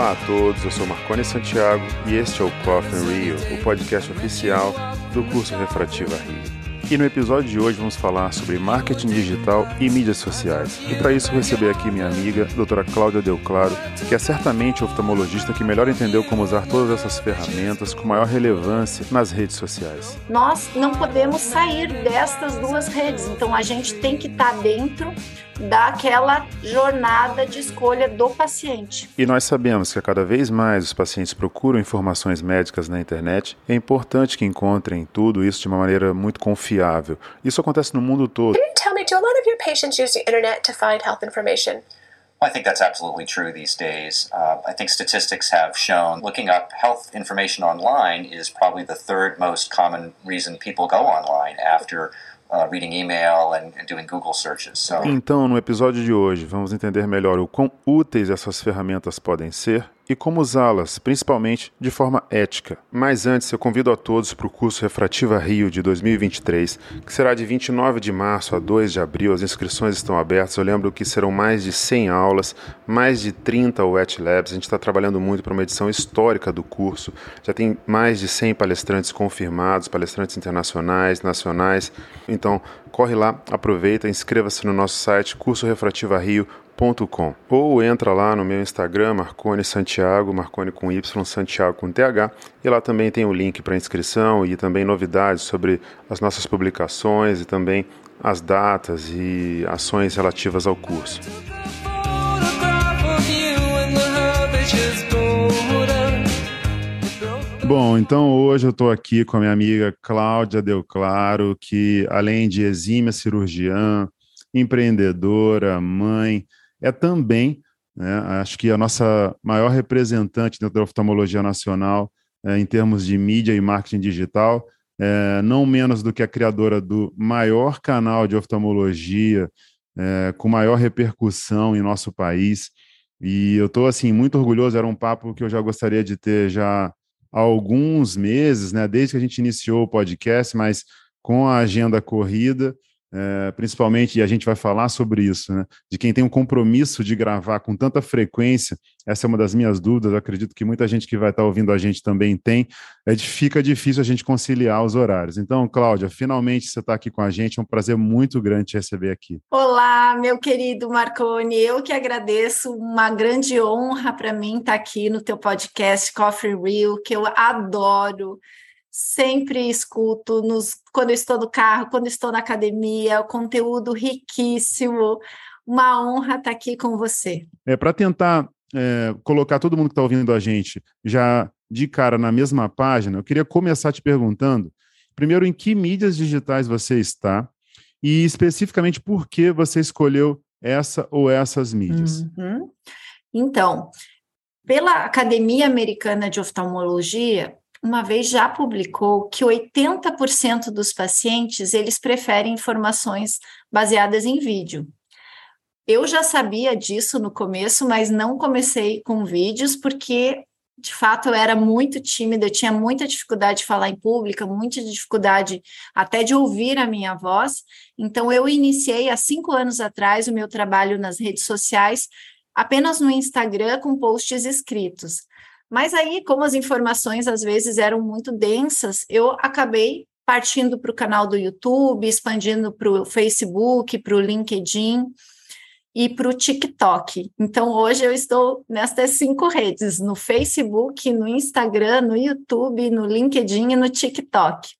Olá a todos, eu sou Marcone Santiago e este é o Coffee Rio, o podcast oficial do curso Refrativa Rio. E no episódio de hoje vamos falar sobre marketing digital e mídias sociais. E para isso receber aqui minha amiga, doutora Cláudia Del Claro, que é certamente o oftalmologista que melhor entendeu como usar todas essas ferramentas com maior relevância nas redes sociais. Nós não podemos sair destas duas redes, então a gente tem que estar tá dentro daquela jornada de escolha do paciente. E nós sabemos que cada vez mais os pacientes procuram informações médicas na internet. É importante que encontrem tudo isso de uma maneira muito confiável. Isso acontece no mundo todo. Can you tell me, do a lot of your patients use the internet to find health information? I think that's absolutely true these days. Uh, I think statistics have shown looking up health information online is probably the third most common reason people go online after Uh, reading email and, and, doing Google searches. So. Então, no episódio de hoje, vamos entender melhor o quão úteis essas ferramentas podem ser e como usá-las, principalmente de forma ética. Mas antes, eu convido a todos para o curso Refrativa Rio de 2023, que será de 29 de março a 2 de abril. As inscrições estão abertas. Eu lembro que serão mais de 100 aulas, mais de 30 wet labs. A gente está trabalhando muito para uma edição histórica do curso. Já tem mais de 100 palestrantes confirmados, palestrantes internacionais, nacionais. Então, corre lá, aproveita, inscreva-se no nosso site cursorefrativario.com ou entra lá no meu Instagram, Marcone Santiago, Marcone com Y, Santiago com TH, e lá também tem o link para inscrição e também novidades sobre as nossas publicações e também as datas e ações relativas ao curso. Bom, então hoje eu estou aqui com a minha amiga Cláudia Del Claro, que além de exímia cirurgiã, empreendedora, mãe, é também, né, acho que a nossa maior representante dentro da oftalmologia nacional é, em termos de mídia e marketing digital, é, não menos do que a criadora do maior canal de oftalmologia é, com maior repercussão em nosso país. E eu estou assim muito orgulhoso. Era um papo que eu já gostaria de ter já há alguns meses, né, desde que a gente iniciou o podcast, mas com a agenda corrida, é, principalmente, e a gente vai falar sobre isso, né, de quem tem um compromisso de gravar com tanta frequência, essa é uma das minhas dúvidas, acredito que muita gente que vai estar ouvindo a gente também tem, é, fica difícil a gente conciliar os horários. Então, Cláudia, finalmente você está aqui com a gente, é um prazer muito grande te receber aqui. Olá, meu querido Marconi, eu que agradeço, uma grande honra para mim estar aqui no teu podcast Coffee Real, que eu adoro, sempre escuto nos, quando estou no carro, quando estou na academia, o conteúdo riquíssimo. Uma honra estar aqui com você. É para tentar é, colocar todo mundo que está ouvindo a gente já de cara na mesma página. Eu queria começar te perguntando, primeiro, em que mídias digitais você está e especificamente por que você escolheu essa ou essas mídias. Uhum. Então, pela Academia Americana de Oftalmologia, uma vez já publicou que 80% dos pacientes eles preferem informações baseadas em vídeo. Eu já sabia disso no começo, mas não comecei com vídeos porque de fato eu era muito tímida, eu tinha muita dificuldade de falar em público, muita dificuldade até de ouvir a minha voz. Então eu iniciei há cinco anos atrás o meu trabalho nas redes sociais apenas no Instagram com posts escritos. Mas aí, como as informações às vezes eram muito densas, eu acabei partindo para o canal do YouTube, expandindo para o Facebook, para o LinkedIn e para o TikTok. Então, hoje eu estou nestas cinco redes: no Facebook, no Instagram, no YouTube, no LinkedIn e no TikTok.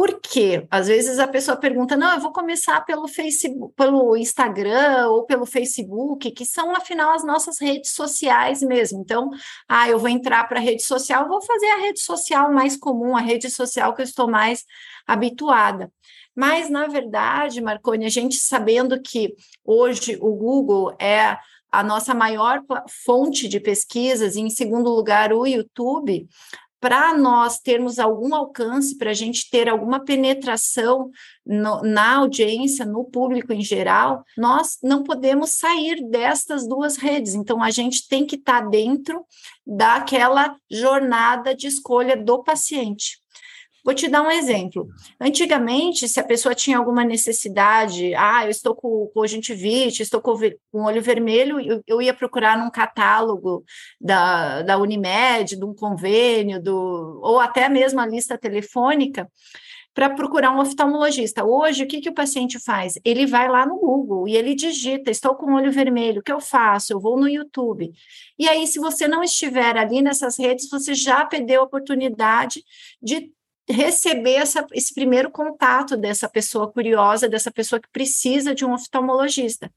Por quê? Às vezes a pessoa pergunta: não, eu vou começar pelo Facebook, pelo Instagram ou pelo Facebook, que são, afinal, as nossas redes sociais mesmo. Então, ah, eu vou entrar para a rede social, vou fazer a rede social mais comum, a rede social que eu estou mais habituada. Mas, na verdade, Marconi, a gente sabendo que hoje o Google é a nossa maior fonte de pesquisas, e em segundo lugar, o YouTube, para nós termos algum alcance, para a gente ter alguma penetração no, na audiência, no público em geral, nós não podemos sair destas duas redes. Então, a gente tem que estar tá dentro daquela jornada de escolha do paciente. Vou te dar um exemplo. Antigamente, se a pessoa tinha alguma necessidade, ah, eu estou com conjuntivite, estou com um olho vermelho, eu, eu, ia procurar num catálogo da, da Unimed, de um convênio, do, ou até mesmo a lista telefônica, para procurar um oftalmologista. Hoje, o que, que o paciente faz? Ele vai lá no Google e ele digita: estou com olho vermelho, o que eu faço? Eu vou no YouTube. E aí, se você não estiver ali nessas redes, você já perdeu a oportunidade de receber essa, esse primeiro contato dessa pessoa curiosa, dessa pessoa que precisa de um oftalmologista.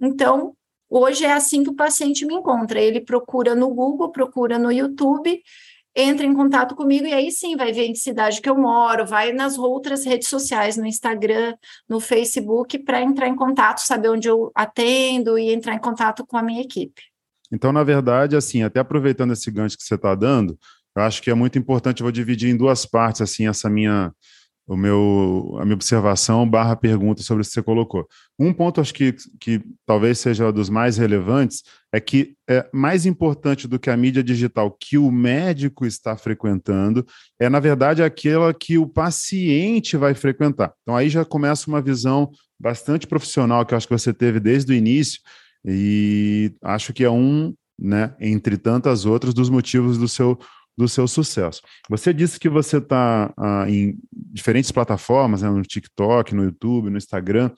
Então, hoje é assim que o paciente me encontra. Ele procura no Google, procura no YouTube, entra em contato comigo e aí sim vai ver em que cidade que eu moro, vai nas outras redes sociais, no Instagram, no Facebook, para entrar em contato, saber onde eu atendo e entrar em contato com a minha equipe. Então, na verdade, assim, até aproveitando esse gancho que você está dando, eu acho que é muito importante, eu vou dividir em duas partes, assim, essa minha, o meu, a minha observação barra pergunta sobre o que você colocou. Um ponto, acho que, que talvez seja dos mais relevantes, é que é mais importante do que a mídia digital que o médico está frequentando, é, na verdade, aquela que o paciente vai frequentar. Então, aí já começa uma visão bastante profissional que eu acho que você teve desde o início, e acho que é um, né, entre tantas outras, dos motivos do seu do seu sucesso. Você disse que você está ah, em diferentes plataformas, né, no TikTok, no YouTube, no Instagram,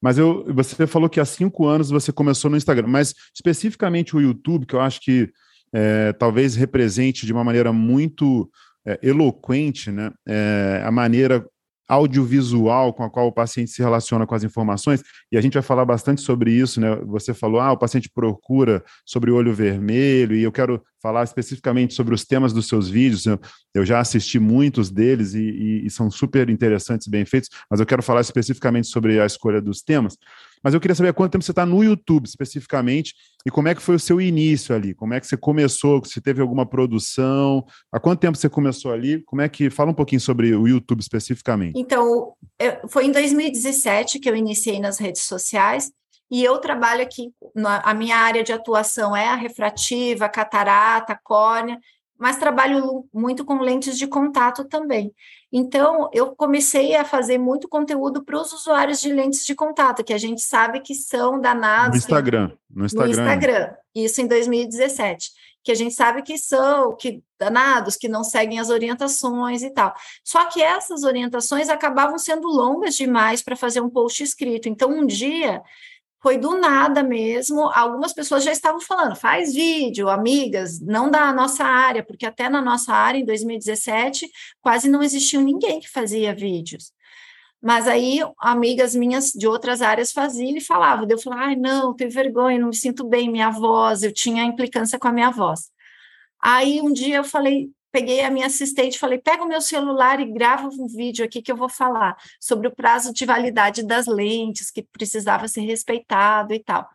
mas eu, você falou que há cinco anos você começou no Instagram, mas especificamente o YouTube, que eu acho que é, talvez represente de uma maneira muito é, eloquente né, é, a maneira audiovisual com a qual o paciente se relaciona com as informações, e a gente vai falar bastante sobre isso, né? Você falou, ah, o paciente procura sobre o olho vermelho, e eu quero falar especificamente sobre os temas dos seus vídeos. Eu, já assisti muitos deles e, e, e, são super interessantes e bem feitos, mas eu quero falar especificamente sobre a escolha dos temas. Mas eu queria saber há quanto tempo você está no YouTube especificamente e como é que foi o seu início ali? Como é que você começou? Se teve alguma produção? Há quanto tempo você começou ali? Como é que fala um pouquinho sobre o YouTube especificamente? Então, foi em 2017 que eu iniciei nas redes sociais e eu trabalho aqui, na, a minha área de atuação é a refrativa, catarata, córnea, mas trabalho muito com lentes de contato também. Então, eu comecei a fazer muito conteúdo para os usuários de lentes de contato, que a gente sabe que são danados. No Instagram. No Instagram. No Instagram. Isso em 2017. Que a gente sabe que são que danados, que não seguem as orientações e tal. Só que essas orientações acabavam sendo longas demais para fazer um post escrito. Então, um dia foi do nada mesmo. Algumas pessoas já estavam falando, faz vídeo, amigas, não da nossa área, porque até na nossa área, em 2017, quase não existia ninguém que fazia vídeos. Mas aí, amigas minhas de outras áreas faziam e falavam. Eu falava, ai, não, tenho vergonha, não me sinto bem, minha voz, eu tinha implicância com a minha voz. Aí um dia eu falei, peguei a minha assistente e falei: pega o meu celular e grava um vídeo aqui que eu vou falar sobre o prazo de validade das lentes, que precisava ser respeitado e tal.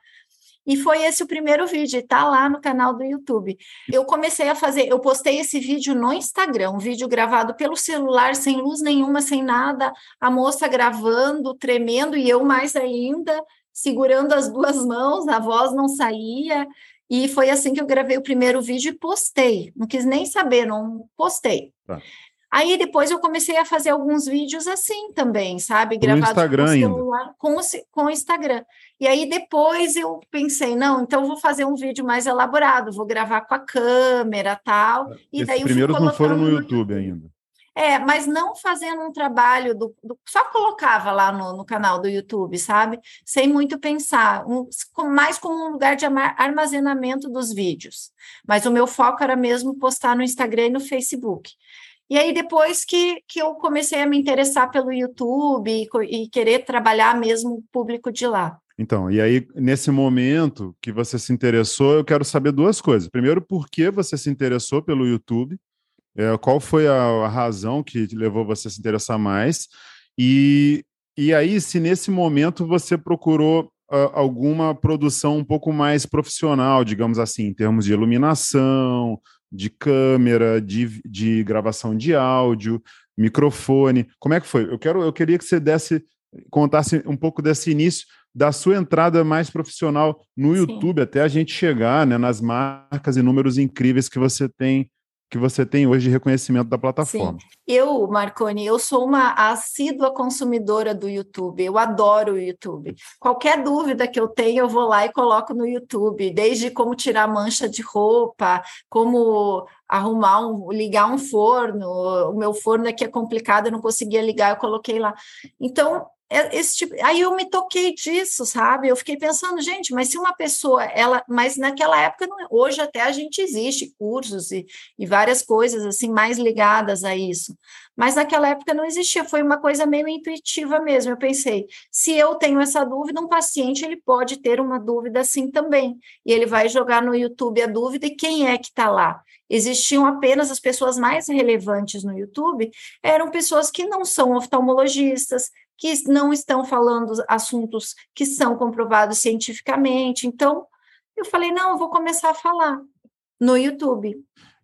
E foi esse o primeiro vídeo, está lá no canal do YouTube. Eu comecei a fazer, eu postei esse vídeo no Instagram, um vídeo gravado pelo celular, sem luz nenhuma, sem nada, a moça gravando, tremendo, e eu mais ainda, segurando as duas mãos, a voz não saía, e foi assim que eu gravei o primeiro vídeo e postei. Não quis nem saber, não postei. Tá. Aí depois eu comecei a fazer alguns vídeos assim também, sabe? Gravados com o celular, com o, com o Instagram. E aí depois eu pensei, não, então eu vou fazer um vídeo mais elaborado, vou gravar com a câmera tal. E Esses daí primeiros não foram no YouTube ainda. É, mas não fazendo um trabalho do, do só colocava lá no, no, canal do YouTube, sabe? Sem muito pensar, um, mais como um lugar de armazenamento dos vídeos. Mas o meu foco era mesmo postar no Instagram e no Facebook. E aí, depois que, que eu comecei a me interessar pelo YouTube e, e querer trabalhar mesmo o público de lá. Então, e aí, nesse momento que você se interessou, eu quero saber duas coisas. Primeiro, por que você se interessou pelo YouTube? É, qual foi a, a, razão que levou você a se interessar mais? E, e aí, se nesse momento você procurou uh, alguma produção um pouco mais profissional, digamos assim, em termos de iluminação, de câmera, de, de gravação de áudio, microfone, como é que foi? Eu, quero, eu queria que você desse, contasse um pouco desse início da sua entrada mais profissional no YouTube, Sim. até a gente chegar né, nas marcas e números incríveis que você tem que você tem hoje de reconhecimento da plataforma. Sim. Eu, Marconi, eu sou uma assídua consumidora do YouTube, eu adoro o YouTube. Qualquer dúvida que eu tenho, eu vou lá e coloco no YouTube, desde como tirar mancha de roupa, como arrumar um, ligar um forno, o meu forno aqui é complicado, eu não conseguia ligar, eu coloquei lá. Então, é, esse tipo, aí eu me toquei disso, sabe? Eu fiquei pensando, gente, mas se uma pessoa, ela, mas naquela época, não, hoje até a gente existe cursos e, e várias coisas assim mais ligadas a isso, mas naquela época não existia, foi uma coisa meio intuitiva mesmo. Eu pensei, se eu tenho essa dúvida, um paciente ele pode ter uma dúvida assim também, e ele vai jogar no YouTube a dúvida e quem é que está lá? Existiam apenas as pessoas mais relevantes no YouTube, eram pessoas que não são oftalmologistas, que não estão falando assuntos que são comprovados cientificamente. Então, eu falei, não, eu vou começar a falar no YouTube.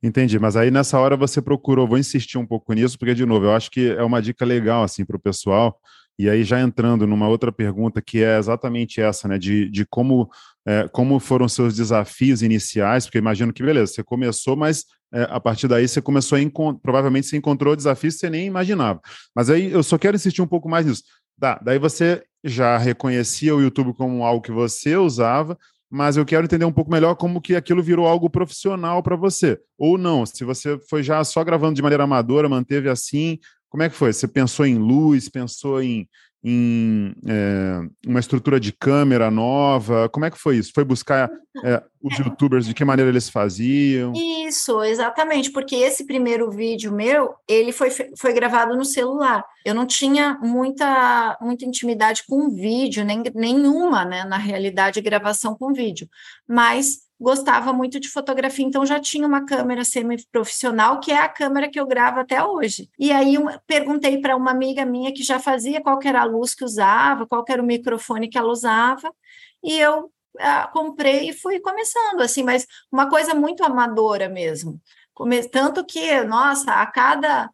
Entendi, mas aí nessa hora você procurou, vou insistir um pouco nisso, porque, de novo, eu acho que é uma dica legal, assim, para o pessoal, e aí já entrando numa outra pergunta, que é exatamente essa, né, de, de como, é, como foram seus desafios iniciais, porque imagino que, beleza, você começou, mas é, a partir daí você começou a provavelmente você encontrou desafios que você nem imaginava. Mas aí eu só quero insistir um pouco mais nisso. Tá, daí você já reconhecia o YouTube como algo que você usava, mas eu quero entender um pouco melhor como que aquilo virou algo profissional para você. Ou não, se você foi já só gravando de maneira amadora, manteve assim, como é que foi? Você pensou em luz, pensou em, em é, uma estrutura de câmera nova? Como é que foi isso? Foi buscar é, os youtubers, de que maneira eles faziam? Isso, exatamente, porque esse primeiro vídeo meu, ele foi, foi gravado no celular. Eu não tinha muita, muita intimidade com vídeo, nem, nenhuma, né, na realidade, gravação com vídeo, mas gostava muito de fotografia, então já tinha uma câmera semi-profissional, que é a câmera que eu gravo até hoje. E aí perguntei para uma amiga minha que já fazia qual era a luz que usava, qual era o microfone que ela usava, e eu ah, comprei e fui começando, assim, mas uma coisa muito amadora mesmo. Tanto que, nossa, a cada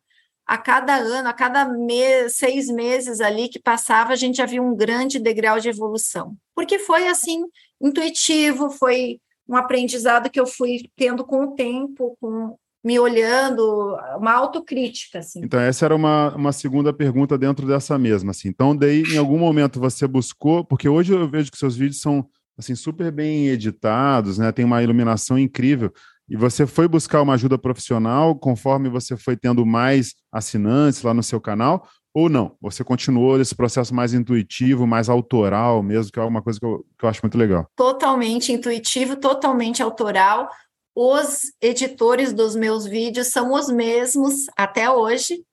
a cada ano, a cada mês, seis meses ali que passava, a gente já viu um grande degrau de evolução. Porque foi assim, intuitivo, foi um aprendizado que eu fui tendo com o tempo, com me olhando, uma autocrítica, assim. Então, essa era uma, uma segunda pergunta dentro dessa mesma, assim. Então, daí, em algum momento você buscou, porque hoje eu vejo que seus vídeos são, assim, super bem editados, né? Tem uma iluminação incrível. E você foi buscar uma ajuda profissional conforme você foi tendo mais assinantes lá no seu canal? Ou não? Você continuou esse processo mais intuitivo, mais autoral mesmo, que é uma coisa que eu, que eu acho muito legal. Totalmente intuitivo, totalmente autoral. Os editores dos meus vídeos são os mesmos até hoje.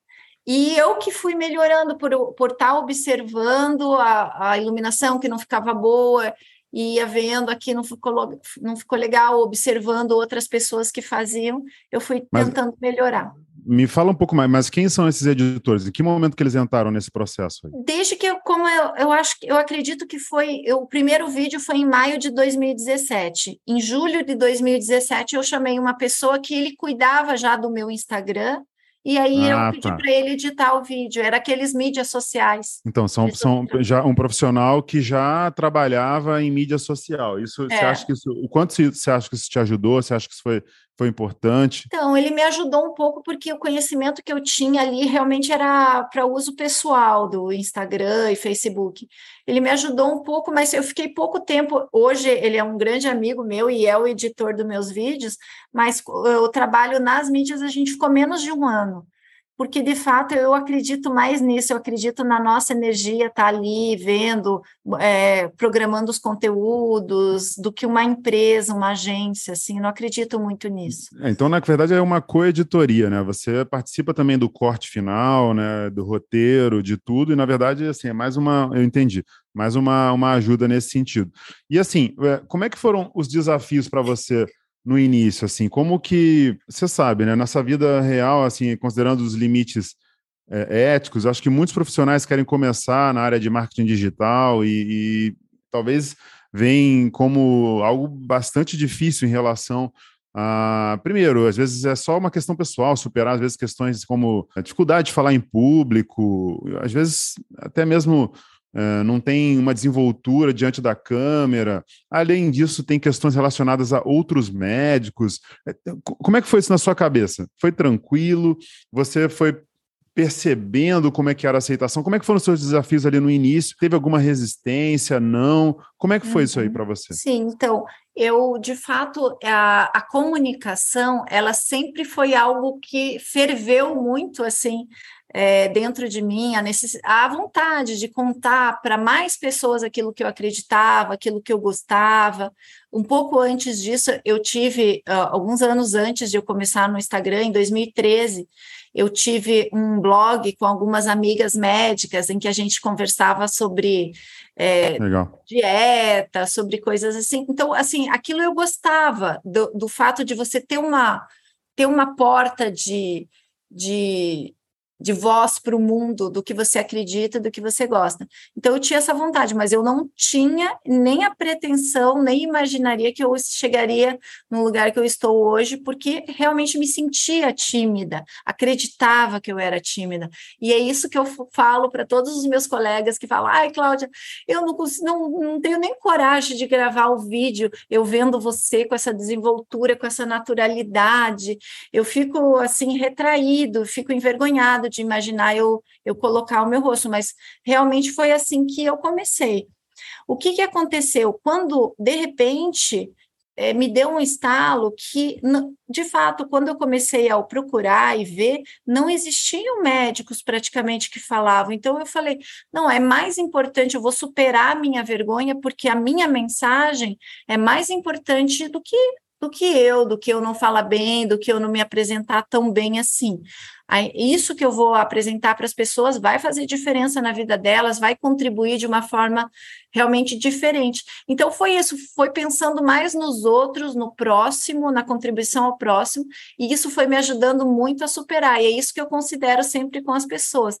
E eu que fui melhorando por, por estar tá observando a, a iluminação que não ficava boa, ia vendo aqui não ficou, não ficou legal, observando outras pessoas que faziam, eu fui tentando Mas, melhorar. Me fala um pouco mais, mas quem são esses editores? Em que momento que eles entraram nesse processo? Aí? Desde que eu, como eu, eu acho, eu acredito que foi, eu, o primeiro vídeo foi em maio de 2017. Em julho de 2017 eu chamei uma pessoa que ele cuidava já do meu Instagram e aí ah, eu pedi tá. para ele editar o vídeo, era aqueles mídias sociais. Então, são, são já um profissional que já trabalhava em mídia social. Isso, é. você acha que isso, o quanto você acha que isso te ajudou? Você acha que isso foi foi importante? Então, ele me ajudou um pouco porque o conhecimento que eu tinha ali realmente era para uso pessoal do Instagram e Facebook. Ele me ajudou um pouco, mas eu fiquei pouco tempo. Hoje ele é um grande amigo meu e é o editor dos meus vídeos, mas o trabalho nas mídias a gente ficou menos de um ano porque de fato eu acredito mais nisso, eu acredito na nossa energia estar tá ali vendo, é, programando os conteúdos, do que uma empresa, uma agência, assim, não acredito muito nisso. É, então, na verdade, é uma coeditoria, né? Você participa também do corte final, né? Do roteiro, de tudo, e na verdade, assim, é mais uma, eu entendi, mais uma, uma ajuda nesse sentido. E assim, é, como é que foram os desafios para você? No início, assim, como que você sabe, né? Nessa vida real, assim, considerando os limites é, éticos, acho que muitos profissionais querem começar na área de marketing digital e, e talvez veem como algo bastante difícil em relação a, primeiro, às vezes é só uma questão pessoal, superar às vezes questões como a dificuldade de falar em público, às vezes até mesmo uh, não tem uma desenvoltura diante da câmera. Além disso, tem questões relacionadas a outros médicos. É, como é que foi isso na sua cabeça? Foi tranquilo? Você foi percebendo como é que era a aceitação? Como é que foram os seus desafios ali no início? Teve alguma resistência? Não? Como é que foi uhum. isso aí uhum. para você? Sim, então, eu, de fato, a, a comunicação, ela sempre foi algo que ferveu muito, assim, é, dentro de mim, a, necess... a vontade de contar para mais pessoas aquilo que eu acreditava, aquilo que eu gostava. Um pouco antes disso, eu tive, uh, alguns anos antes de eu começar no Instagram, em 2013, eu tive um blog com algumas amigas médicas em que a gente conversava sobre é, dieta, sobre coisas assim. Então, assim, aquilo eu gostava do, do fato de você ter uma ter uma porta de, de de voz para o mundo do que você acredita, do que você gosta. Então eu tinha essa vontade, mas eu não tinha nem a pretensão, nem imaginaria que eu chegaria no lugar que eu estou hoje, porque realmente me sentia tímida, acreditava que eu era tímida. E é isso que eu falo para todos os meus colegas que falam: "Ai, Cláudia, eu não, não, não tenho nem coragem de gravar o vídeo, eu vendo você com essa desenvoltura, com essa naturalidade, eu fico assim retraído, fico envergonhado de imaginar eu, eu colocar o meu rosto, mas realmente foi assim que eu comecei. O que, que aconteceu? Quando, de repente, é, me deu um estalo que, de fato, quando eu comecei a procurar e ver, não existiam médicos praticamente que falavam. Então, eu falei: não, é mais importante, eu vou superar a minha vergonha, porque a minha mensagem é mais importante do que do que eu, do que eu não falar bem, do que eu não me apresentar tão bem assim. Isso que eu vou apresentar para as pessoas vai fazer diferença na vida delas, vai contribuir de uma forma realmente diferente. Então, foi isso, foi pensando mais nos outros, no próximo, na contribuição ao próximo, e isso foi me ajudando muito a superar, e é isso que eu considero sempre com as pessoas.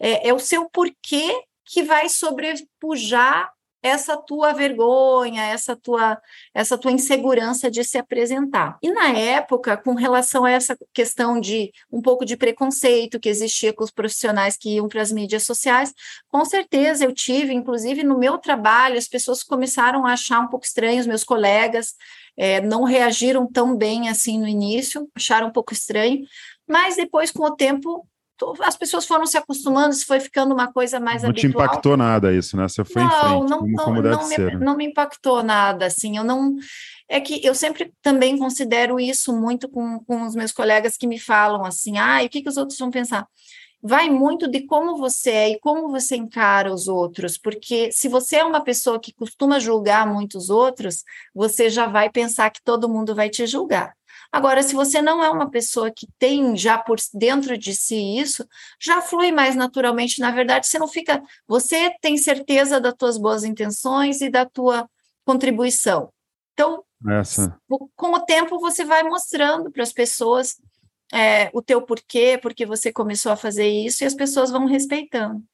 É, é o seu porquê que vai sobrepujar essa tua vergonha, essa tua, essa tua insegurança de se apresentar. E na época, com relação a essa questão de um pouco de preconceito que existia com os profissionais que iam para as mídias sociais, com certeza eu tive, inclusive no meu trabalho, as pessoas começaram a achar um pouco estranho, os meus colegas é, não reagiram tão bem assim no início, acharam um pouco estranho, mas depois, com o tempo, as pessoas foram se acostumando, isso foi ficando uma coisa mais não habitual. Não te impactou nada isso, né? Você foi não, em frente, não, como, como não, me, ser. não me impactou nada, assim, eu não... É que eu sempre também considero isso muito com, com os meus colegas que me falam assim, ah, e o que, que os outros vão pensar? Vai muito de como você é e como você encara os outros, porque se você é uma pessoa que costuma julgar muitos outros, você já vai pensar que todo mundo vai te julgar. Agora, se você não é uma pessoa que tem já por dentro de si isso, já flui mais naturalmente. Na verdade, você não fica. Você tem certeza das tuas boas intenções e da tua contribuição. Então, Essa. com o tempo, você vai mostrando para as pessoas é, o teu porquê, porque você começou a fazer isso, e as pessoas vão respeitando.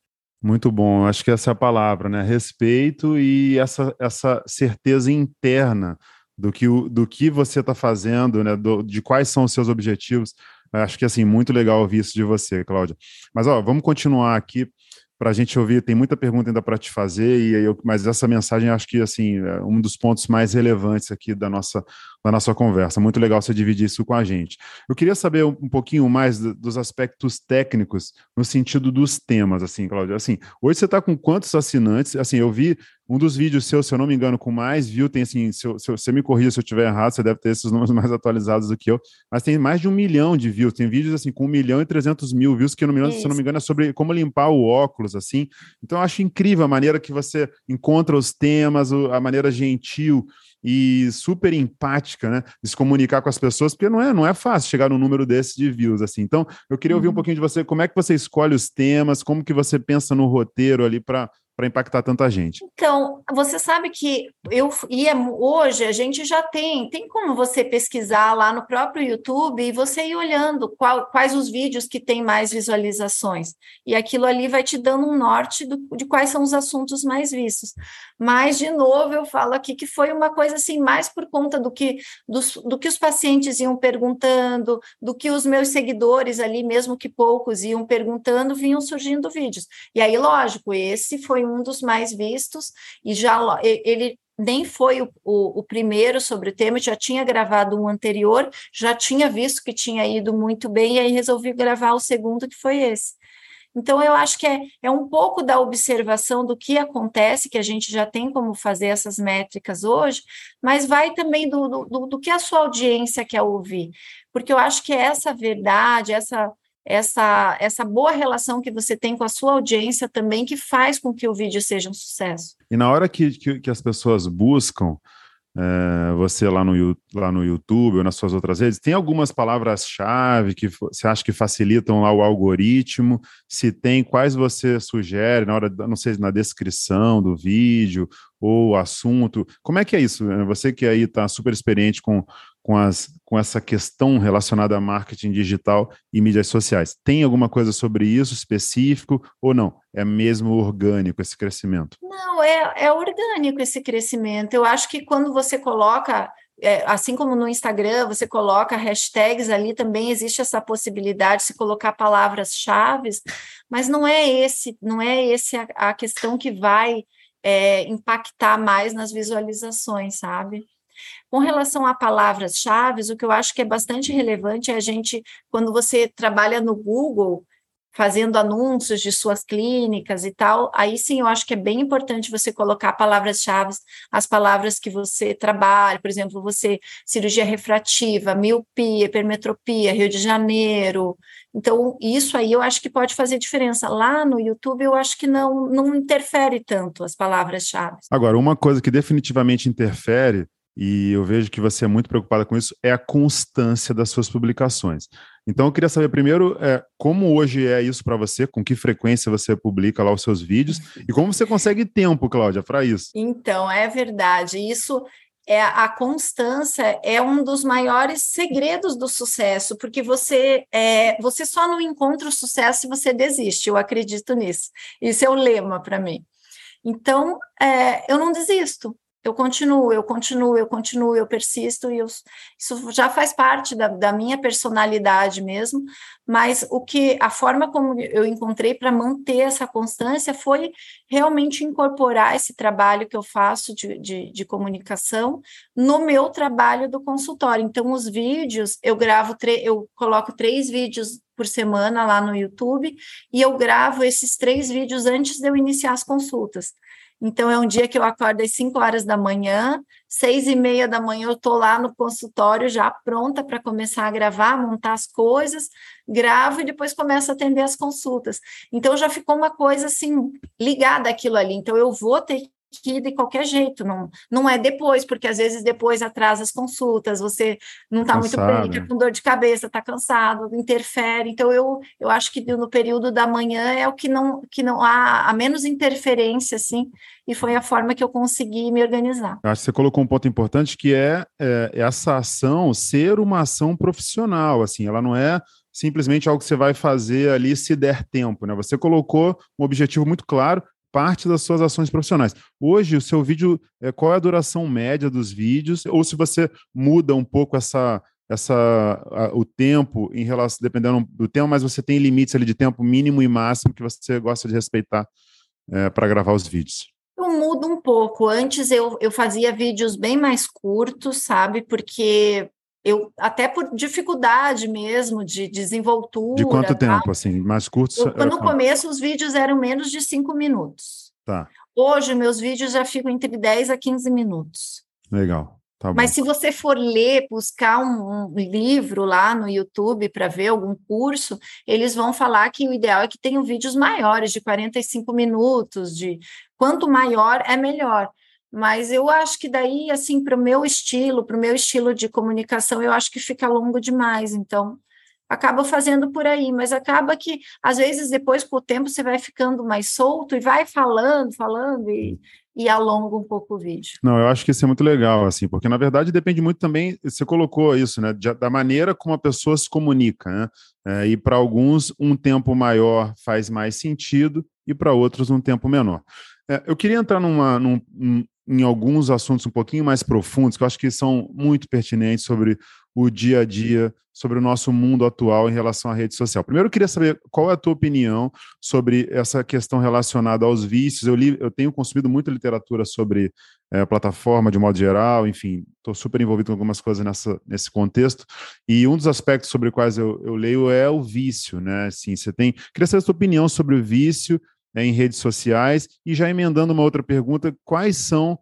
Muito bom, acho que essa é a palavra, né? Respeito e essa, essa certeza interna do que, do que você está fazendo, né, do, de quais são os seus objetivos. Acho que assim, muito legal ouvir isso de você, Cláudia. Mas ó, vamos continuar aqui para a gente ouvir. Tem muita pergunta ainda para te fazer, e eu, mas essa mensagem acho que assim é um dos pontos mais relevantes aqui da nossa, da nossa conversa. Muito legal você dividir isso com a gente. Eu queria saber um, pouquinho mais do, dos aspectos técnicos no sentido dos temas, assim, Cláudia. Assim, hoje você está com quantos assinantes? Assim, eu vi um dos vídeos seus, se eu não me engano, com mais view, tem assim, se, eu, se você me corrija se eu estiver errado, você deve ter esses números mais atualizados do que eu, mas tem mais de um milhão de views, tem vídeos assim com um milhão e trezentos mil views, que não me, se eu não me engano é sobre como limpar o óculos, assim, então eu acho incrível a maneira que você encontra os temas, a maneira gentil e super empática, né, de se comunicar com as pessoas, porque não é, não é fácil chegar num número desse de views, assim. Então, eu queria ouvir um uhum. pouquinho de você, como é que você escolhe os temas, como que você pensa no roteiro ali para para impactar tanta gente? Então, você sabe que eu ia hoje a gente já tem, tem como você pesquisar lá no próprio YouTube e você ir olhando qual, quais os vídeos que têm mais visualizações. E aquilo ali vai te dando um norte do, de quais são os assuntos mais vistos. Mas, de novo, eu falo aqui que foi uma coisa assim, mais por conta do que, do, do que os pacientes iam perguntando, do que os meus seguidores ali, mesmo que poucos, iam perguntando, vinham surgindo vídeos. E aí, lógico, esse foi um dos mais vistos, e já ele nem foi o, o, o, primeiro sobre o tema, já tinha gravado um anterior, já tinha visto que tinha ido muito bem, e aí resolvi gravar o segundo, que foi esse. Então, eu acho que é, é um pouco da observação do que acontece, que a gente já tem como fazer essas métricas hoje, mas vai também do, do, do que a sua audiência quer ouvir. Porque eu acho que essa verdade, essa, essa, essa boa relação que você tem com a sua audiência também que faz com que o vídeo seja um sucesso. E na hora que, que, que as pessoas buscam é, você lá no, lá no YouTube ou nas suas outras redes, tem algumas palavras-chave que você acha que facilitam lá o algoritmo? Se tem, quais você sugere na hora, não sei, na descrição do vídeo ou assunto? Como é que é isso? Você que aí está super experiente com, com, as, com essa questão relacionada a marketing digital e mídias sociais. Tem alguma coisa sobre isso específico ou não? É mesmo orgânico esse crescimento? Não, é, é orgânico esse crescimento. Eu acho que quando você coloca é, assim como no Instagram você coloca hashtags ali, também existe essa possibilidade de se colocar palavras-chave, mas não é esse, não é esse a, a questão que vai é, impactar mais nas visualizações, sabe? Com relação a palavras-chave, o que eu acho que é bastante relevante é a gente, quando você trabalha no Google, fazendo anúncios de suas clínicas e tal, aí sim eu acho que é bem importante você colocar palavras-chave, as palavras que você trabalha, por exemplo, você cirurgia refrativa, miopia, hipermetropia, Rio de Janeiro. Então, isso aí eu acho que pode fazer diferença. Lá no YouTube eu acho que não não interfere tanto as palavras-chave. Agora, uma coisa que definitivamente interfere e eu vejo que você é muito preocupada com isso, é a constância das suas publicações. Então, eu queria saber primeiro é, como hoje é isso para você, com que frequência você publica lá os seus vídeos e como você consegue tempo, Cláudia, para isso. Então, é verdade. Isso é a constância é um dos maiores segredos do sucesso, porque você é, você só não encontra o sucesso se você desiste. Eu acredito nisso. Isso é o lema para mim. Então, é, eu não desisto eu continuo, eu continuo, eu continuo, eu persisto, e eu, isso já faz parte da, da, minha personalidade mesmo, mas o que a forma como eu encontrei para manter essa constância foi realmente incorporar esse trabalho que eu faço de, de, de comunicação no meu trabalho do consultório. Então, os vídeos, eu gravo, eu coloco três vídeos por semana lá no YouTube, e eu gravo esses três vídeos antes de eu iniciar as consultas. Então, é um dia que eu acordo às 5 horas da manhã, seis e meia da manhã eu estou lá no consultório já pronta para começar a gravar, montar as coisas, gravo e depois começo a atender as consultas. Então, já ficou uma coisa assim, ligada àquilo ali. Então, eu vou ter que de qualquer jeito, não, não é depois, porque às vezes depois atrasa as consultas, você não está muito bem, tá com dor de cabeça, está cansado, interfere. Então eu, eu acho que no período da manhã é o que não que não há a menos interferência assim, e foi a forma que eu consegui me organizar. Acho que você colocou um ponto importante que é, é essa ação ser uma ação profissional, assim, ela não é simplesmente algo que você vai fazer ali se der tempo, né? Você colocou um objetivo muito claro, parte das suas ações profissionais. Hoje, o seu vídeo, é, qual é a duração média dos vídeos? Ou se você muda um pouco essa, essa a, o tempo em relação, dependendo do tempo, mas você tem limites ali de tempo mínimo e máximo que você gosta de respeitar é, para gravar os vídeos? Eu mudo um pouco. Antes eu, eu fazia vídeos bem mais curtos, sabe? Porque eu até por dificuldade mesmo de desenvoltura. De quanto tempo, tá? assim, mais curtos? Eu, no começo os vídeos eram menos de cinco minutos. Tá. Hoje meus vídeos já ficam entre 10 a 15 minutos. Legal. Tá Mas se você for ler, buscar um, um livro lá no YouTube para ver algum curso, eles vão falar que o ideal é que tenham vídeos maiores, de 45 minutos, de quanto maior é melhor. Mas eu acho que daí, assim, para o meu estilo, para o meu estilo de comunicação, eu acho que fica longo demais. Então, acaba fazendo por aí, mas acaba que, às vezes, depois, com o tempo, você vai ficando mais solto e vai falando, falando e, e alonga um pouco o vídeo. Não, eu acho que isso é muito legal, assim, porque, na verdade, depende muito também, você colocou isso, né, da maneira como a pessoa se comunica, né? É, e para alguns, um tempo maior faz mais sentido e para outros, um tempo menor. É, eu queria entrar numa, num, em alguns assuntos um pouquinho mais profundos, que eu acho que são muito pertinentes sobre o dia a dia, sobre o nosso mundo atual em relação à rede social. Primeiro, eu queria saber qual é a tua opinião sobre essa questão relacionada aos vícios. Eu, li, eu tenho consumido muita literatura sobre é, plataforma de modo geral, enfim, estou super envolvido com algumas coisas nessa, nesse contexto. E um dos aspectos sobre os quais eu, eu leio é o vício, né? Assim, você tem. Queria saber a sua opinião sobre o vício é, em redes sociais e já emendando uma outra pergunta: quais são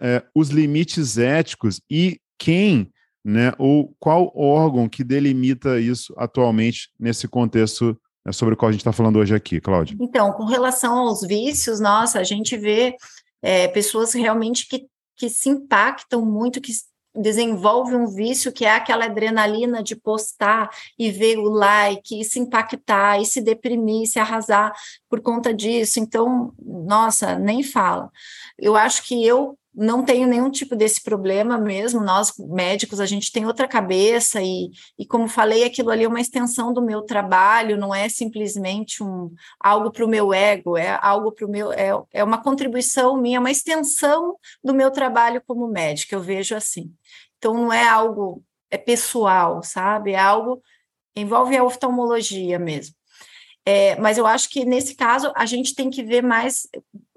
é, os limites éticos e quem, né, ou qual órgão que delimita isso atualmente nesse contexto né, sobre o qual a gente está falando hoje aqui, Cláudia? Então, com relação aos vícios, nossa, a gente vê é, pessoas realmente que, que se impactam muito, que desenvolve um vício que é aquela adrenalina de postar e ver o like, e se impactar, e se deprimir, se arrasar por conta disso. Então, nossa, nem fala. Eu acho que eu não tenho nenhum tipo desse problema mesmo. Nós, médicos, a gente tem outra cabeça, e, e como falei, aquilo ali é uma extensão do meu trabalho, não é simplesmente um algo para o meu ego, é algo para o meu, é, é uma contribuição minha, uma extensão do meu trabalho como médica, eu vejo assim. Então, não é algo, é pessoal, sabe? É algo envolve a oftalmologia mesmo. É, mas eu acho que nesse caso a gente tem que ver mais.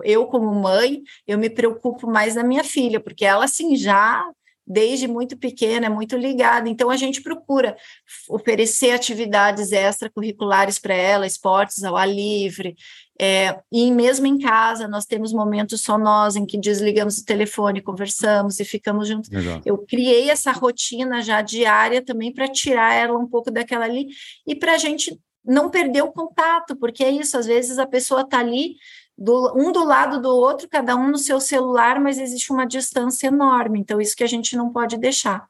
Eu, como mãe, eu me preocupo mais da minha filha, porque ela, assim, já desde muito pequena, é muito ligada. Então, a gente procura oferecer atividades extracurriculares para ela, esportes ao ar livre. É, e mesmo em casa, nós temos momentos só nós em que desligamos o telefone, conversamos e ficamos juntos. Legal. Eu criei essa rotina já diária também para tirar ela um pouco daquela ali e para a gente não perder o contato, porque é isso, às vezes a pessoa está ali, do, um do lado do outro, cada um no seu celular, mas existe uma distância enorme, então isso que a gente não pode deixar.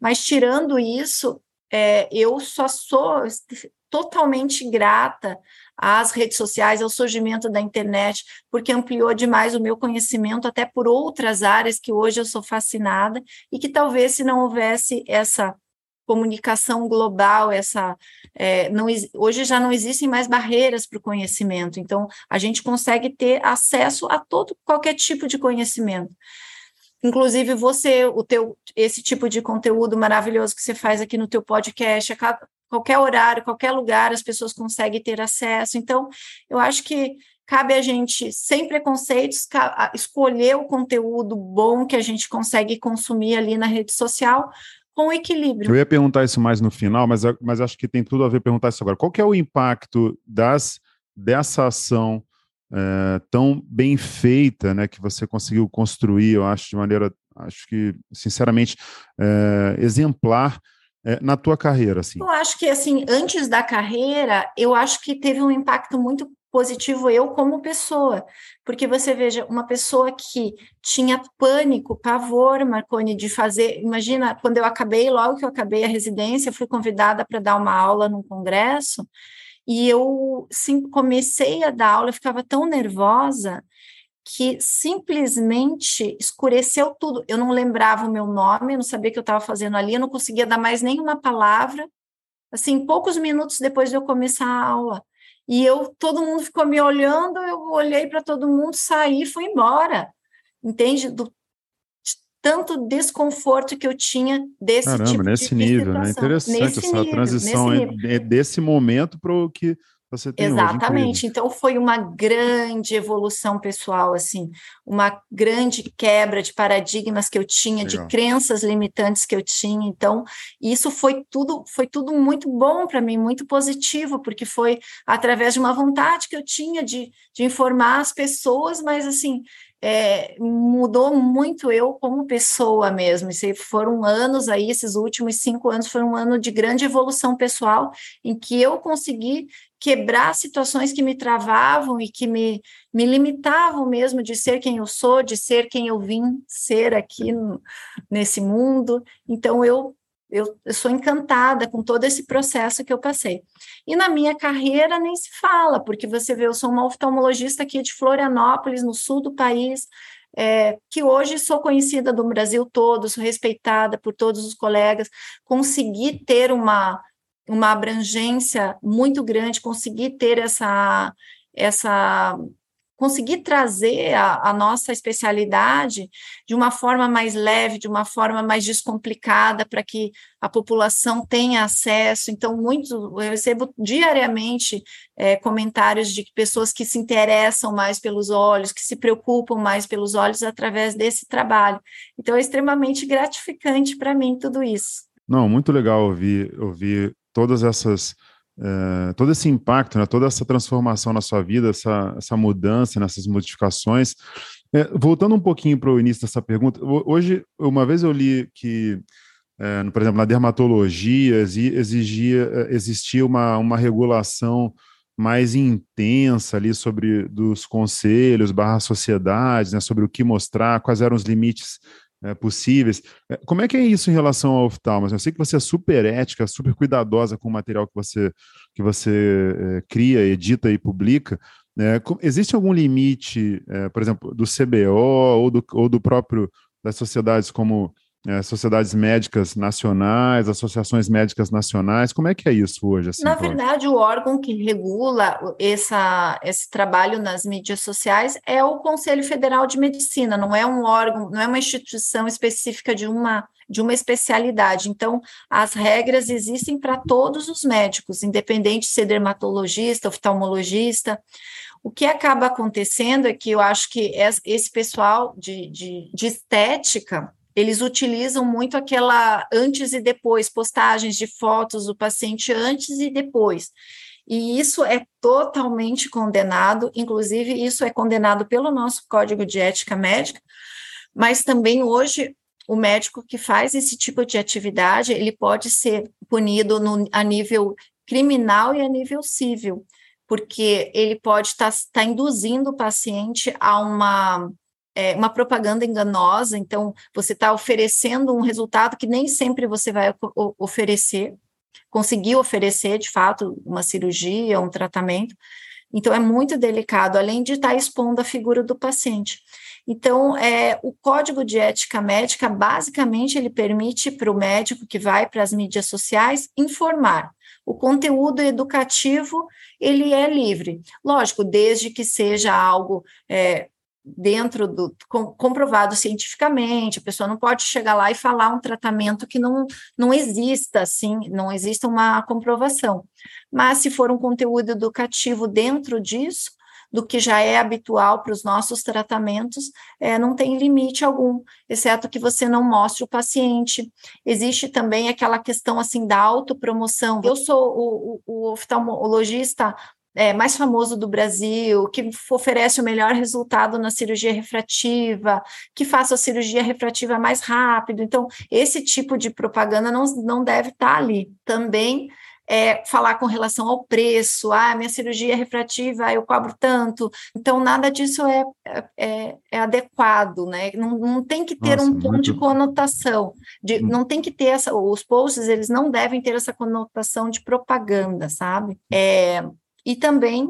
Mas tirando isso, é, eu só sou totalmente grata às redes sociais, ao surgimento da internet, porque ampliou demais o meu conhecimento, até por outras áreas que hoje eu sou fascinada, e que talvez se não houvesse essa comunicação global, essa é, não, hoje já não existem mais barreiras para o conhecimento, então a gente consegue ter acesso a todo qualquer tipo de conhecimento. Inclusive você, o teu esse tipo de conteúdo maravilhoso que você faz aqui no teu podcast, a qualquer horário, qualquer lugar, as pessoas conseguem ter acesso. Então, eu acho que cabe a gente, sem preconceitos, escolher o conteúdo bom que a gente consegue consumir ali na rede social, com equilíbrio. Eu ia perguntar isso mais no final, mas, mas acho que tem tudo a ver perguntar isso agora. Qual é o impacto das, dessa ação é, tão bem feita, né, que você conseguiu construir, eu acho, de maneira, acho que, sinceramente, é, exemplar é, na tua carreira, assim? Eu acho que, assim, antes da carreira, eu acho que teve um impacto muito positivo eu como pessoa, porque você veja, uma pessoa que tinha pânico, pavor, Marconi, de fazer, imagina, quando eu acabei, logo que eu acabei a residência, fui convidada para dar uma aula num congresso, e eu sim, comecei a dar aula, ficava tão nervosa, que simplesmente escureceu tudo. Eu não lembrava o meu nome, eu não sabia o que eu estava fazendo ali, eu não conseguia dar mais nenhuma palavra. Assim, poucos minutos depois de eu começar a aula. E eu, todo mundo ficou me olhando, eu olhei para todo mundo, saí e fui embora. Entende? Do tanto desconforto que eu tinha desse Caramba, tipo nesse de nível, né? Interessante nesse essa nível, transição é desse momento para o que você tem Exatamente. Hoje, então foi uma grande evolução pessoal, assim, uma grande quebra de paradigmas que eu tinha, Legal. de crenças limitantes que eu tinha. Então, isso foi tudo, foi tudo muito bom para mim, muito positivo, porque foi através de uma vontade que eu tinha de, de informar as pessoas, mas assim, é, mudou muito eu como pessoa mesmo. E foram anos aí, esses últimos cinco anos foram um ano de grande evolução pessoal, em que eu consegui quebrar situações que me travavam e que me, me limitavam mesmo de ser quem eu sou, de ser quem eu vim ser aqui no, nesse mundo. Então, eu eu, eu, sou encantada com todo esse processo que eu passei. E na minha carreira nem se fala, porque você vê, eu sou uma oftalmologista aqui de Florianópolis, no sul do país, é, que hoje sou conhecida do Brasil todo, sou respeitada por todos os colegas, consegui ter uma, uma abrangência muito grande, consegui ter essa, essa conseguir trazer a, a, nossa especialidade de uma forma mais leve, de uma forma mais descomplicada, para que a população tenha acesso. Então, muitos, eu recebo diariamente é, comentários de pessoas que se interessam mais pelos olhos, que se preocupam mais pelos olhos através desse trabalho. Então, é extremamente gratificante para mim tudo isso. Não, muito legal ouvir, ouvir todas essas é, todo esse impacto, né, toda essa transformação na sua vida, essa, essa mudança, nessas modificações. É, voltando um pouquinho para o início dessa pergunta, hoje, uma vez eu li que, é, por exemplo, na dermatologia exigia, existia uma, uma regulação mais intensa ali sobre dos conselhos barra sociedades, né, sobre o que mostrar, quais eram os limites é, possíveis. Como é que é isso em relação ao oftalmo? Eu sei que você é super ética, super cuidadosa com o material que você, que você é, cria, edita e publica. É, existe algum limite, é, por exemplo, do CBO ou do, ou do próprio das sociedades como é, sociedades médicas nacionais, associações médicas nacionais, como é que é isso hoje? Assim, Na verdade, o órgão que regula essa, esse trabalho nas mídias sociais é o Conselho Federal de Medicina, não é um órgão, não é uma instituição específica de uma, de uma especialidade. Então, as regras existem para todos os médicos, independente de ser dermatologista, oftalmologista. O que acaba acontecendo é que eu acho que esse pessoal de, de, de estética eles utilizam muito aquela antes e depois, postagens de fotos do paciente antes e depois. E isso é totalmente condenado, inclusive isso é condenado pelo nosso Código de Ética Médica, mas também hoje o médico que faz esse tipo de atividade, ele pode ser punido no, a nível criminal e a nível civil, porque ele pode estar tá, tá induzindo o paciente a uma é, uma propaganda enganosa, então você está oferecendo um resultado que nem sempre você vai oferecer, conseguir oferecer de fato uma cirurgia, um tratamento. Então é muito delicado, além de estar tá expondo a figura do paciente. Então, é, o código de ética médica, basicamente, ele permite para o médico que vai para as mídias sociais informar. O conteúdo educativo, ele é livre. Lógico, desde que seja algo é, dentro do comprovado cientificamente, a pessoa não pode chegar lá e falar um tratamento que não, não exista, assim, não exista uma comprovação. Mas se for um conteúdo educativo dentro disso, do que já é habitual para os nossos tratamentos, é, não tem limite algum, exceto que você não mostre o paciente. Existe também aquela questão assim da autopromoção. Eu sou o, o, o oftalmologista é, mais famoso do Brasil, que oferece o melhor resultado na cirurgia refrativa, que faça a cirurgia refrativa mais rápido. Então, esse tipo de propaganda não, não deve estar ali. Também é, falar com relação ao preço, ah, minha cirurgia refrativa, eu cobro tanto. Então, nada disso é, é, é adequado, né? Não, não, tem que ter Nossa, um tom muito... de conotação, de, hum. não tem que ter essa, os posts, eles não devem ter essa conotação de propaganda, sabe? É, e também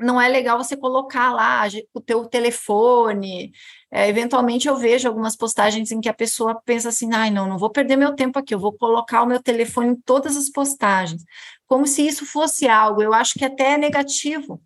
não é legal você colocar lá o teu telefone. É, eventualmente eu vejo algumas postagens em que a pessoa pensa assim, ai, não, não vou perder meu tempo aqui, eu vou colocar o meu telefone em todas as postagens, como se isso fosse algo, eu acho que até é negativo,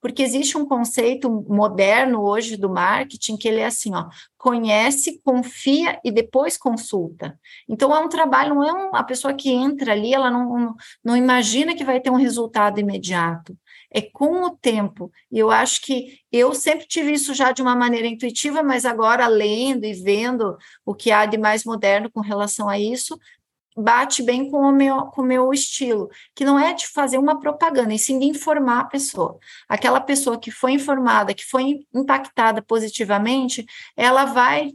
porque existe um conceito moderno hoje do marketing que ele é assim, ó, conhece, confia e depois consulta. Então é um trabalho, não é um, a pessoa que entra ali, ela não, não, imagina que vai ter um resultado imediato. É com o tempo. E eu acho que eu sempre tive isso já de uma maneira intuitiva, mas agora lendo e vendo o que há de mais moderno com relação a isso, bate bem com o meu, com o meu estilo, que não é de fazer uma propaganda, e sim de informar a pessoa. Aquela pessoa que foi informada, que foi impactada positivamente, ela vai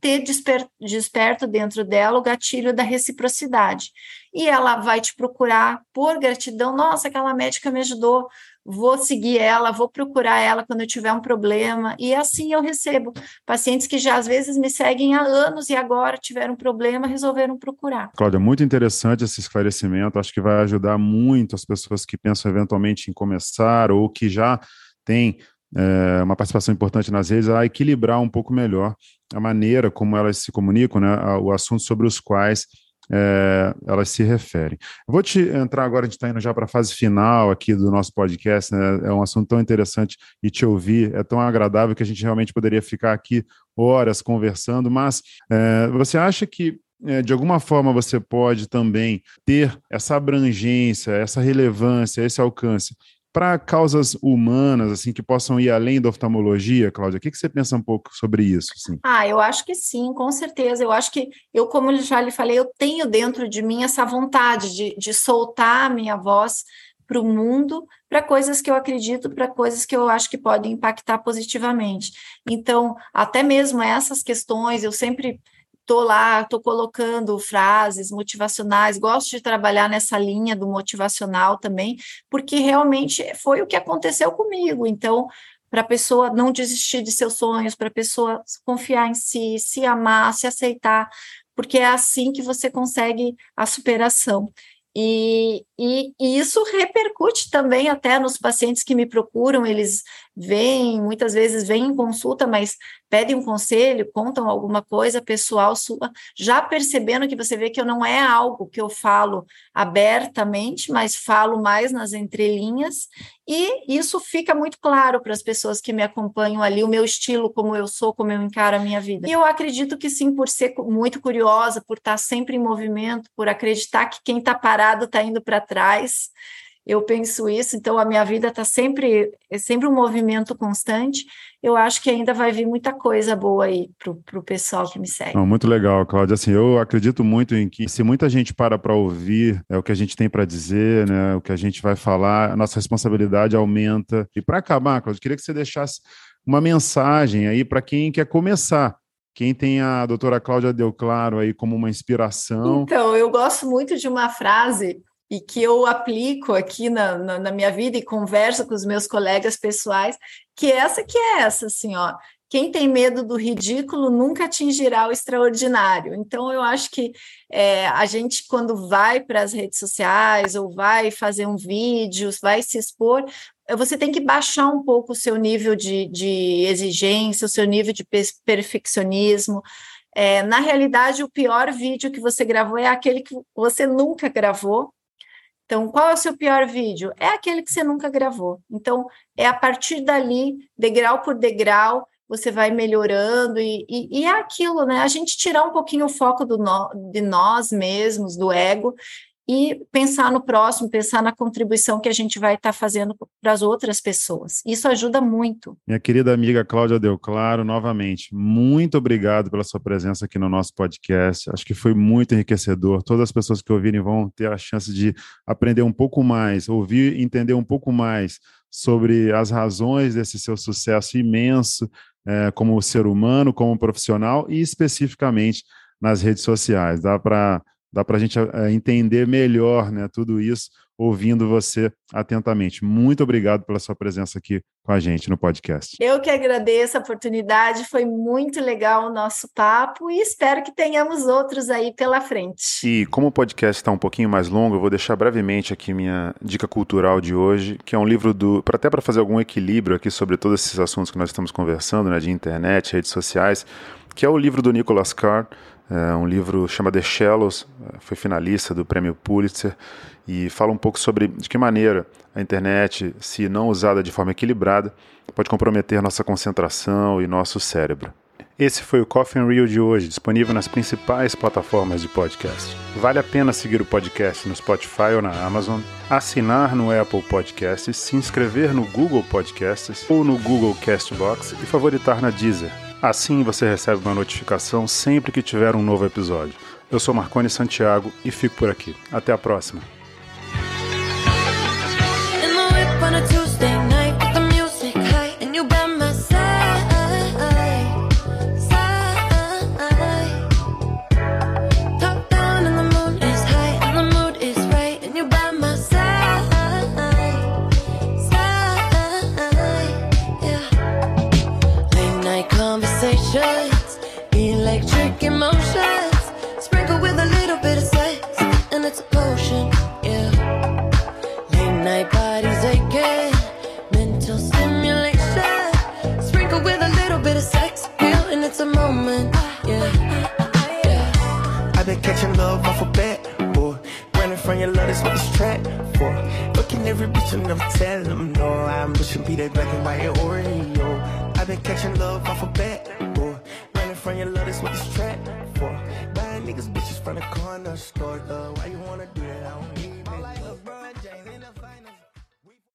ter desper, desperto dentro dela o gatilho da reciprocidade. E ela vai te procurar por gratidão. Nossa, aquela médica me ajudou vou seguir ela, vou procurar ela quando eu tiver um problema, e assim eu recebo pacientes que já às vezes me seguem há anos e agora tiveram um problema, resolveram procurar. Cláudia, muito interessante esse esclarecimento, acho que vai ajudar muito as pessoas que pensam eventualmente em começar ou que já têm é, uma participação importante nas redes a equilibrar um pouco melhor a maneira como elas se comunicam, né, o assunto sobre os quais é, elas se referem. Vou te entrar agora, a gente está indo já para a fase final aqui do nosso podcast, né? é um assunto tão interessante e te ouvir é tão agradável que a gente realmente poderia ficar aqui horas conversando, mas é, você acha que é, de alguma forma você pode também ter essa abrangência, essa relevância, esse alcance para causas humanas, assim, que possam ir além da oftalmologia, Cláudia? O que, que você pensa um pouco sobre isso? Assim? Ah, eu acho que sim, com certeza. Eu acho que eu, como já lhe falei, eu tenho dentro de mim essa vontade de, de soltar a minha voz para o mundo, para coisas que eu acredito, para coisas que eu acho que podem impactar positivamente. Então, até mesmo essas questões, eu sempre estou lá, estou colocando frases motivacionais, gosto de trabalhar nessa linha do motivacional também, porque realmente foi o que aconteceu comigo. Então, para a pessoa não desistir de seus sonhos, para a pessoa confiar em si, se amar, se aceitar, porque é assim que você consegue a superação. E, e, e, isso repercute também até nos pacientes que me procuram, eles vêm, muitas vezes vêm em consulta, mas pedem um conselho, contam alguma coisa pessoal sua, já percebendo que você vê que eu não é algo que eu falo abertamente, mas falo mais nas entrelinhas, e isso fica muito claro para as pessoas que me acompanham ali, o meu estilo, como eu sou, como eu encaro a minha vida. E eu acredito que sim, por ser muito curiosa, por estar sempre em movimento, por acreditar que quem está parado está indo para trás, eu penso isso, então a minha vida está sempre, é sempre um movimento constante. Eu acho que ainda vai vir muita coisa boa aí para o pessoal que me segue. Não, muito legal, Cláudia. Assim, eu acredito muito em que se muita gente para para ouvir é o que a gente tem para dizer, né, o que a gente vai falar, a nossa responsabilidade aumenta. E para acabar, Cláudia, eu queria que você deixasse uma mensagem aí para quem quer começar quem tem a doutora Cláudia Deu Claro aí como uma inspiração. Então, eu gosto muito de uma frase e que eu aplico aqui na, na, na, minha vida e converso com os meus colegas pessoais, que essa que é essa, assim, ó. Quem tem medo do ridículo nunca atingirá o extraordinário. Então, eu acho que é, a gente, quando vai para as redes sociais ou vai fazer um vídeo, vai se expor, você tem que baixar um pouco o seu nível de, de exigência, o seu nível de perfeccionismo. É, na realidade, o pior vídeo que você gravou é aquele que você nunca gravou, então, qual é o seu pior vídeo? É aquele que você nunca gravou. Então, é a partir dali, degrau por degrau, você vai melhorando e, e, e é aquilo, né? A gente tirar um pouquinho o foco do no, de nós mesmos, do ego, e pensar no próximo, pensar na contribuição que a gente vai estar tá fazendo para as outras pessoas. Isso ajuda muito. Minha querida amiga Cláudia Deu Claro, novamente, muito obrigado pela sua presença aqui no nosso podcast. Acho que foi muito enriquecedor. Todas as pessoas que ouvirem vão ter a chance de aprender um pouco mais, ouvir, entender um pouco mais sobre as razões desse seu sucesso imenso é, como ser humano, como profissional e especificamente nas redes sociais. Dá para dá para a gente é, entender melhor né, tudo isso ouvindo você atentamente. Muito obrigado pela sua presença aqui com a gente no podcast. Eu que agradeço a oportunidade, foi muito legal o nosso papo e espero que tenhamos outros aí pela frente. E como o podcast está um pouquinho mais longo, eu vou deixar brevemente aqui minha dica cultural de hoje, que é um livro do, até para fazer algum equilíbrio aqui sobre todos esses assuntos que nós estamos conversando, né, de internet, redes sociais, que é o livro do Nicholas Carr, é um livro chama The Shallows, foi finalista do Prêmio Pulitzer e fala um pouco sobre de que maneira a internet, se não usada de forma equilibrada, pode comprometer nossa concentração e nosso cérebro. Esse foi o Coffee and Real de hoje, disponível nas principais plataformas de podcast. Vale a pena seguir o podcast no Spotify ou na Amazon, assinar no Apple Podcasts, se inscrever no Google Podcasts ou no Google Castbox e favoritar na Deezer. Assim você recebe uma notificação sempre que tiver um novo episódio. Eu sou Marcone Santiago e fico por aqui. Até a próxima.